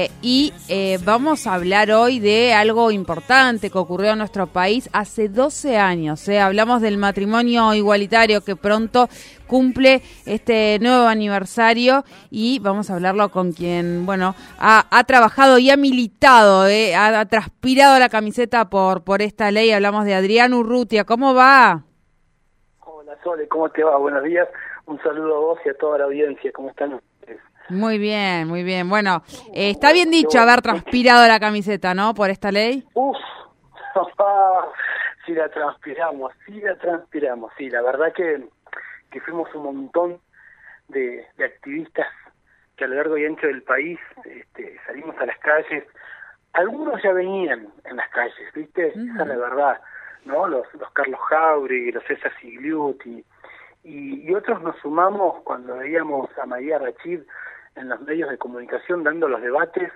Eh, y eh, vamos a hablar hoy de algo importante que ocurrió en nuestro país hace 12 años. ¿eh? Hablamos del matrimonio igualitario que pronto cumple este nuevo aniversario y vamos a hablarlo con quien, bueno, ha, trabajado y ha militado, ha, transpirado la camiseta por, por esta ley. Hablamos de Adrián Urrutia. ¿Cómo va? Hola Sole, ¿cómo te va? Buenos días. Un saludo a vos y a toda la audiencia. ¿Cómo están muy bien, muy bien. Bueno, eh, está bien dicho haber transpirado la camiseta, ¿no? Por esta ley. Uf, sí la transpiramos, sí la transpiramos. Sí, la verdad que, que fuimos un montón de, activistas que a lo largo y ancho del país este, salimos a las calles. Algunos ya venían en las calles, ¿viste? Esa es la verdad, ¿no? Los, los Carlos Jauregui, los César Sigliuti, y, y, otros nos sumamos cuando veíamos a María Rachid en los medios de comunicación dando los debates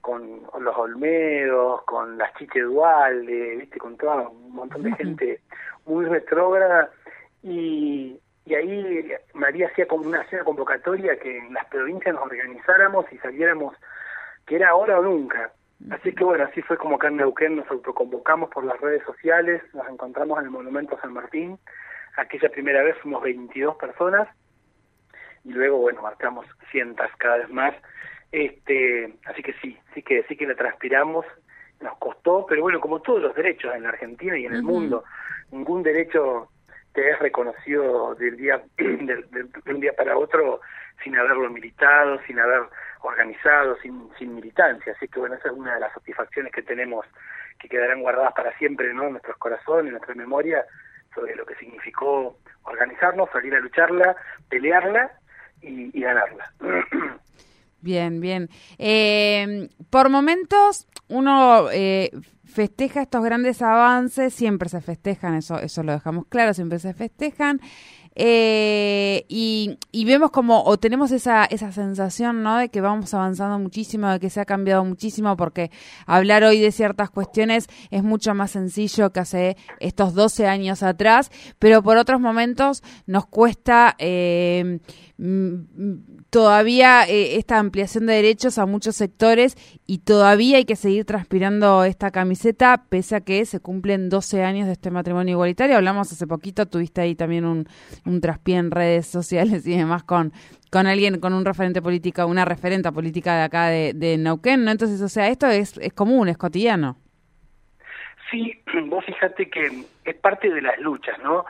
con los Olmedos, con las Chiche Dualde, ¿viste? con todo un montón de gente muy retrógrada y, y ahí María hacía como una, hacía convocatoria que en las provincias nos organizáramos y saliéramos que era ahora o nunca. Así que bueno, así fue como acá en Neuquén nos autoconvocamos por las redes sociales, nos encontramos en el Monumento San Martín, aquella primera vez fuimos 22 personas y luego bueno marcamos cientos cada vez más. Este así que sí sí que sí que la transpiramos. Nos costó pero bueno como todos los derechos en la Argentina y en el mundo ningún derecho te es reconocido del día de, un día para otro sin haberlo militado sin haber organizado sin sin militancia. Así que bueno esa es una de las satisfacciones que tenemos que quedarán guardadas para siempre no en nuestros corazones en nuestra memoria sobre lo que significó organizarnos salir a lucharla pelearla y, ganarla. Bien, bien. Eh, por momentos uno eh, festeja estos grandes avances, siempre se festejan, eso, eso lo dejamos claro, siempre se festejan. Eh, y, y, vemos como, o tenemos esa, esa sensación, ¿no? De que vamos avanzando muchísimo, de que se ha cambiado muchísimo, porque hablar hoy de ciertas cuestiones es mucho más sencillo que hace estos 12 años atrás, pero por otros momentos nos cuesta eh, todavía eh, esta ampliación de derechos a muchos sectores y todavía hay que seguir transpirando esta camiseta, pese a que se cumplen 12 años de este matrimonio igualitario. Hablamos hace poquito, tuviste ahí también un, un traspié en redes sociales y demás con, con alguien, con un referente político, una referenta política de acá de, de Neuquén, ¿no? Entonces, o sea, esto es, es común, es cotidiano. Sí, vos fíjate que es parte de las luchas, ¿no?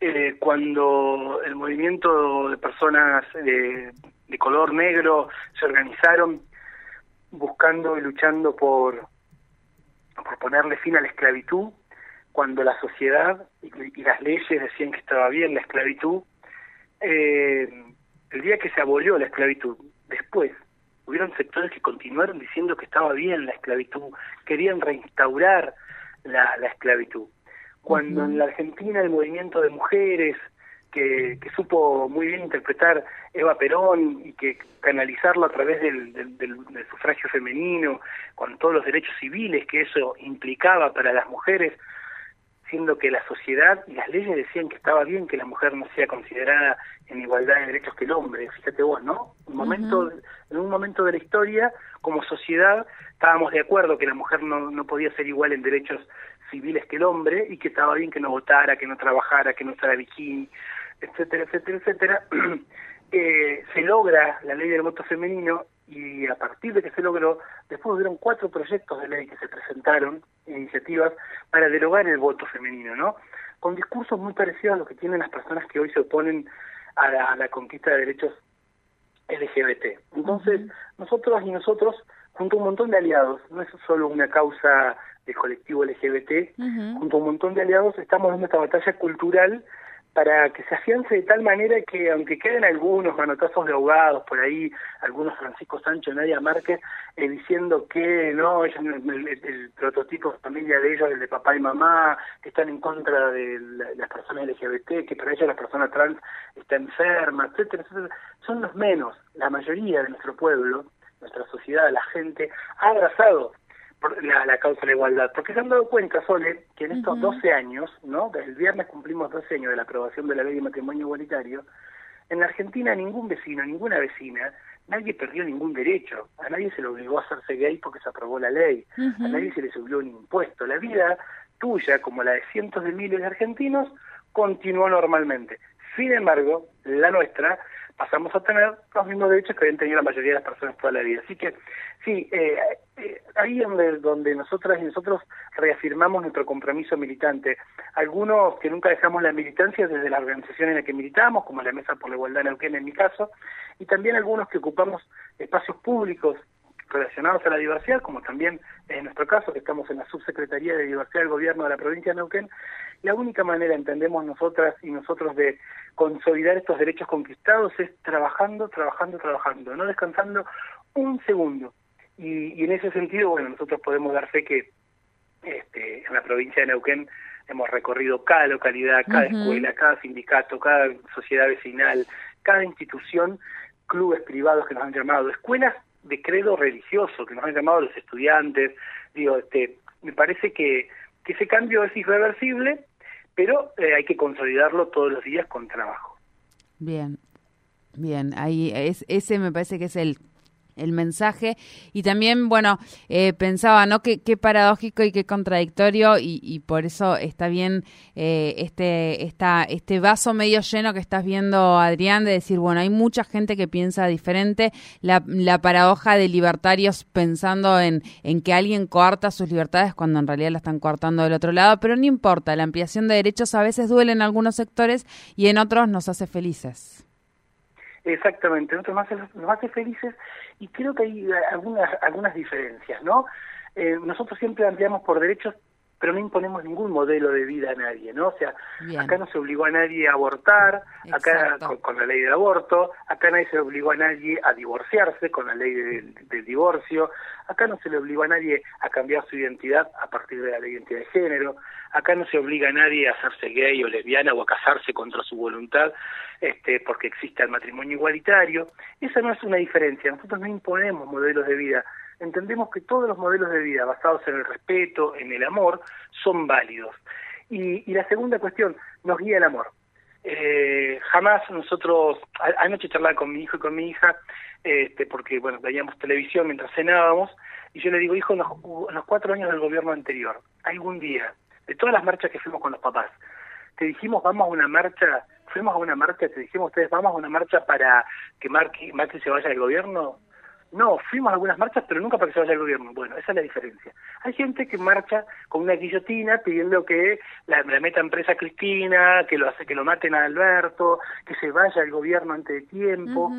Eh, cuando el movimiento de personas de, de color negro se organizaron buscando y luchando por, por ponerle fin a la esclavitud, cuando la sociedad y, las leyes decían que estaba bien la esclavitud, eh, el día que se abolió la esclavitud, después hubieron sectores que continuaron diciendo que estaba bien la esclavitud, querían reinstaurar la, la esclavitud. Cuando en la Argentina el movimiento de mujeres, que, supo muy bien interpretar Eva Perón y que canalizarlo a través del, del, sufragio femenino, con todos los derechos civiles que eso implicaba para las mujeres, siendo que la sociedad y las leyes decían que estaba bien que la mujer no sea considerada en igualdad de derechos que el hombre, fíjate vos, ¿no? Un momento, En un momento de la historia, como sociedad, estábamos de acuerdo que la mujer no, no podía ser igual en derechos civiles que el hombre y que estaba bien que no votara, que no trabajara, que no usara bikini, etcétera, etcétera, etcétera, eh, se logra la ley del voto femenino y a partir de que se logró, después hubieron cuatro proyectos de ley que se presentaron, iniciativas, para derogar el voto femenino, ¿no? Con discursos muy parecidos a los que tienen las personas que hoy se oponen a la, conquista de derechos LGBT. Entonces, nosotros y nosotros, junto a un montón de aliados, no es solo una causa del colectivo LGBT, junto a un montón de aliados, estamos en esta batalla cultural para que se afiance de tal manera que aunque queden algunos manotazos de abogados por ahí, algunos Francisco Sancho, Nadia Márquez, eh, diciendo que no, el, el, prototipo familia de ellos, el de papá y mamá, que están en contra de las personas LGBT, que para ellos la persona trans está enferma, etcétera, etcétera, son los menos. La mayoría de nuestro pueblo, nuestra sociedad, la gente, ha abrazado la, la causa de la igualdad, porque se han dado cuenta, Sole, que en estos 12 años, ¿no? Desde el viernes cumplimos 12 años de la aprobación de la ley de matrimonio igualitario, en la Argentina ningún vecino, ninguna vecina nadie perdió ningún derecho, a nadie se le obligó a hacerse gay porque se aprobó la ley, a nadie se le subió un impuesto, la vida tuya como la de cientos de miles de argentinos continuó normalmente. Sin embargo, la nuestra pasamos a tener los mismos derechos que habían tenido la mayoría de las personas toda la vida. Así que sí, eh, eh, ahí es donde, donde nosotras y nosotros reafirmamos nuestro compromiso militante. Algunos que nunca dejamos la militancia desde la organización en la que militamos, como la Mesa por la Igualdad en Neuquén en mi caso, y también algunos que ocupamos espacios públicos relacionados a la diversidad, como también en nuestro caso, que estamos en la Subsecretaría de Diversidad del Gobierno de la provincia de Neuquén, la única manera, entendemos nosotras y nosotros, de consolidar estos derechos conquistados es trabajando, trabajando, trabajando, no descansando un segundo. Y, en ese sentido, bueno, nosotros podemos dar fe que este, en la provincia de Neuquén hemos recorrido cada localidad, cada escuela, cada sindicato, cada sociedad vecinal, cada institución, clubes privados que nos han llamado, escuelas de credo religioso que nos han llamado los estudiantes. Digo, este, me parece que, ese cambio es irreversible, pero eh, hay que consolidarlo todos los días con trabajo. Bien, bien, ahí es, ese me parece que es el el mensaje. Y también bueno eh, pensaba no qué, paradójico y qué contradictorio y, y por eso está bien eh, este esta, este vaso medio lleno que estás viendo Adrián de decir bueno hay mucha gente que piensa diferente. La, la paradoja de libertarios pensando en, en que alguien coarta sus libertades cuando en realidad la están coartando del otro lado. Pero no importa la ampliación de derechos a veces duele en algunos sectores y en otros nos hace felices Exactamente, nosotros nos hace, felices y creo que hay algunas, algunas diferencias, ¿no? Eh, nosotros siempre ampliamos por derechos, pero no imponemos ningún modelo de vida a nadie, ¿no? O sea, acá no se obligó a nadie a abortar, acá con, la ley del aborto, acá nadie se obligó a nadie a divorciarse con la ley del, divorcio, acá no se le obligó a nadie a cambiar su identidad a partir de la identidad de género, acá no se obliga a nadie a hacerse gay o lesbiana o a casarse contra su voluntad, este, porque existe el matrimonio igualitario. Esa no es una diferencia, nosotros no imponemos modelos de vida, entendemos que todos los modelos de vida basados en el respeto, en el amor, son válidos. Y, la segunda cuestión, nos guía el amor. Eh, jamás nosotros, anoche charlaba con mi hijo y con mi hija, este, porque bueno, veíamos televisión mientras cenábamos, y yo le digo, hijo, en los, cuatro años del gobierno anterior, algún día, de todas las marchas que fuimos con los papás, te dijimos vamos a una marcha, fuimos a una marcha, te dijimos ustedes vamos a una marcha para que Macri se vaya del gobierno, no, fuimos a algunas marchas, pero nunca para que se vaya el gobierno. Bueno, esa es la diferencia. Hay gente que marcha con una guillotina pidiendo que la, metan presa Cristina, que lo hace, que lo maten a Alberto, que se vaya el gobierno antes de tiempo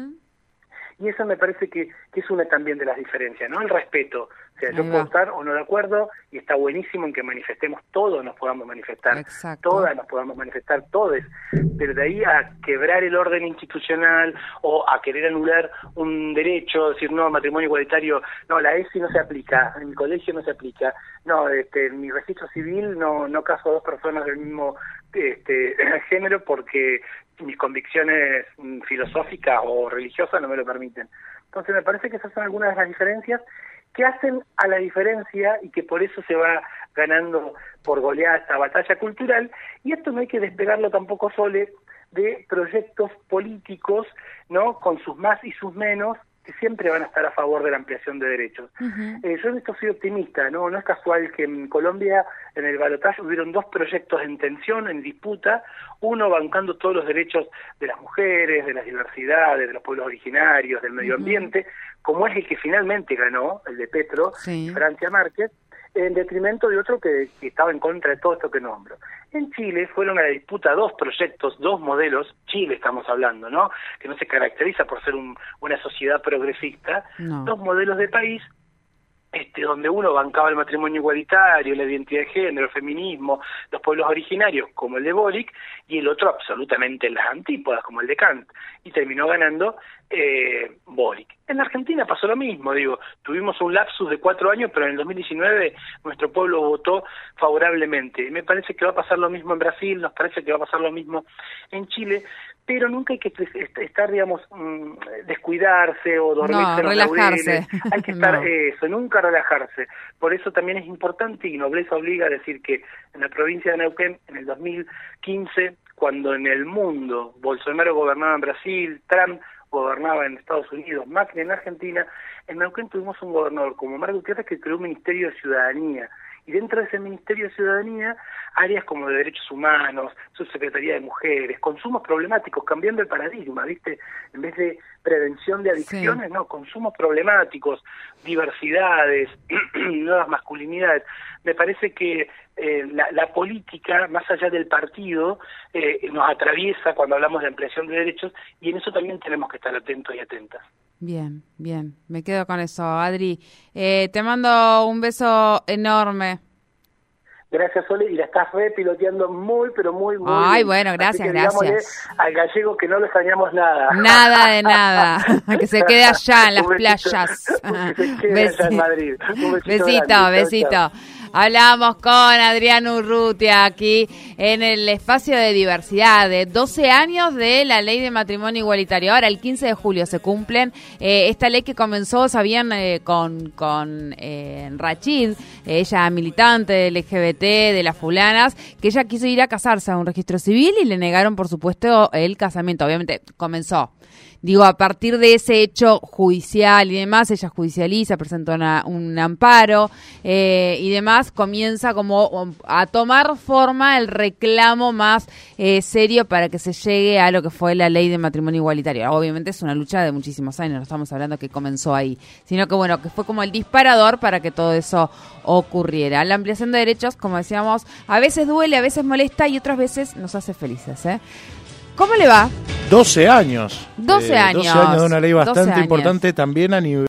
y eso me parece que, que, es una también de las diferencias, ¿no? El respeto. O sea, yo puedo estar o no de acuerdo y está buenísimo en que manifestemos todos, nos podamos manifestar, todas nos podamos manifestar, todos, pero de ahí a quebrar el orden institucional o a querer anular un derecho, decir, no, matrimonio igualitario, no, la ESI no se aplica, en mi colegio no se aplica, no, este, en mi registro civil no, no caso a dos personas del mismo este, género porque mis convicciones mm, filosóficas o religiosas no me lo permiten. Entonces me parece que esas son algunas de las diferencias que hacen a la diferencia y que por eso se va ganando por goleada esta batalla cultural y esto no hay que despegarlo tampoco solo de proyectos políticos, ¿no? Con sus más y sus menos que siempre van a estar a favor de la ampliación de derechos. Eh, yo en esto soy optimista, ¿no? No es casual que en Colombia, en el balotaje, hubieron dos proyectos en tensión, en disputa, uno bancando todos los derechos de las mujeres, de las diversidades, de los pueblos originarios, del medio ambiente, como es el que finalmente ganó, el de Petro, Francia Márquez, en detrimento de otro que, estaba en contra de todo esto que nombro. En Chile fueron a la disputa dos proyectos, dos modelos, Chile estamos hablando, ¿no? Que no se caracteriza por ser una sociedad progresista, dos modelos de país este, donde uno bancaba el matrimonio igualitario, la identidad de género, el feminismo, los pueblos originarios, como el de Bolic, y el otro absolutamente en las antípodas, como el de Kant, y terminó ganando eh, Boric. En Argentina pasó lo mismo, digo, tuvimos un lapsus de cuatro años, pero en el 2019 nuestro pueblo votó favorablemente. Me parece que va a pasar lo mismo en Brasil, nos parece que va a pasar lo mismo en Chile, pero nunca hay que estar, digamos, mm, descuidarse o dormirse no, relajarse. Hay que estar eso, nunca relajarse. Por eso también es importante y nobleza obliga a decir que en la provincia de Neuquén, en el 2015, cuando en el mundo Bolsonaro gobernaba en Brasil, Trump gobernaba en Estados Unidos, Macri en Argentina, en Neuquén tuvimos un gobernador como Marco Gutiérrez que creó un Ministerio de Ciudadanía. Y dentro de ese Ministerio de Ciudadanía, áreas como de derechos humanos, subsecretaría de mujeres, consumos problemáticos, cambiando el paradigma, ¿viste? En vez de prevención de adicciones, no, consumos problemáticos, diversidades, nuevas masculinidades. Me parece que eh, la, política, más allá del partido, eh, nos atraviesa cuando hablamos de ampliación de derechos y en eso también tenemos que estar atentos y atentas. Bien, bien, me quedo con eso, Adri. Eh, te mando un beso enorme. Gracias, Sole, y la estás piloteando muy, pero muy, muy Ay, bueno, gracias, gracias. Al gallego que no le extrañamos nada. Nada de nada. que se quede allá en las playas. besito, en Madrid. besito, besito. Hablamos con Adrián Urrutia aquí en el espacio de diversidad de 12 años de la ley de matrimonio igualitario. Ahora, el 15 de julio se cumplen eh, esta ley que comenzó, sabían, eh, con, con eh, Rachid, ella militante del LGBT, de las fulanas, que ella quiso ir a casarse a un registro civil y le negaron, por supuesto, el casamiento. Obviamente, comenzó Digo, a partir de ese hecho judicial y demás, ella judicializa, presenta un amparo eh, y demás, comienza como um, a tomar forma el reclamo más eh, serio para que se llegue a lo que fue la ley de matrimonio igualitario. Obviamente es una lucha de muchísimos años, no estamos hablando que comenzó ahí, sino que bueno, que fue como el disparador para que todo eso ocurriera. La ampliación de derechos, como decíamos, a veces duele, a veces molesta y otras veces nos hace felices. ¿eh? ¿Cómo le va? 12 años. 12 años. 12 años de una ley bastante importante también a nivel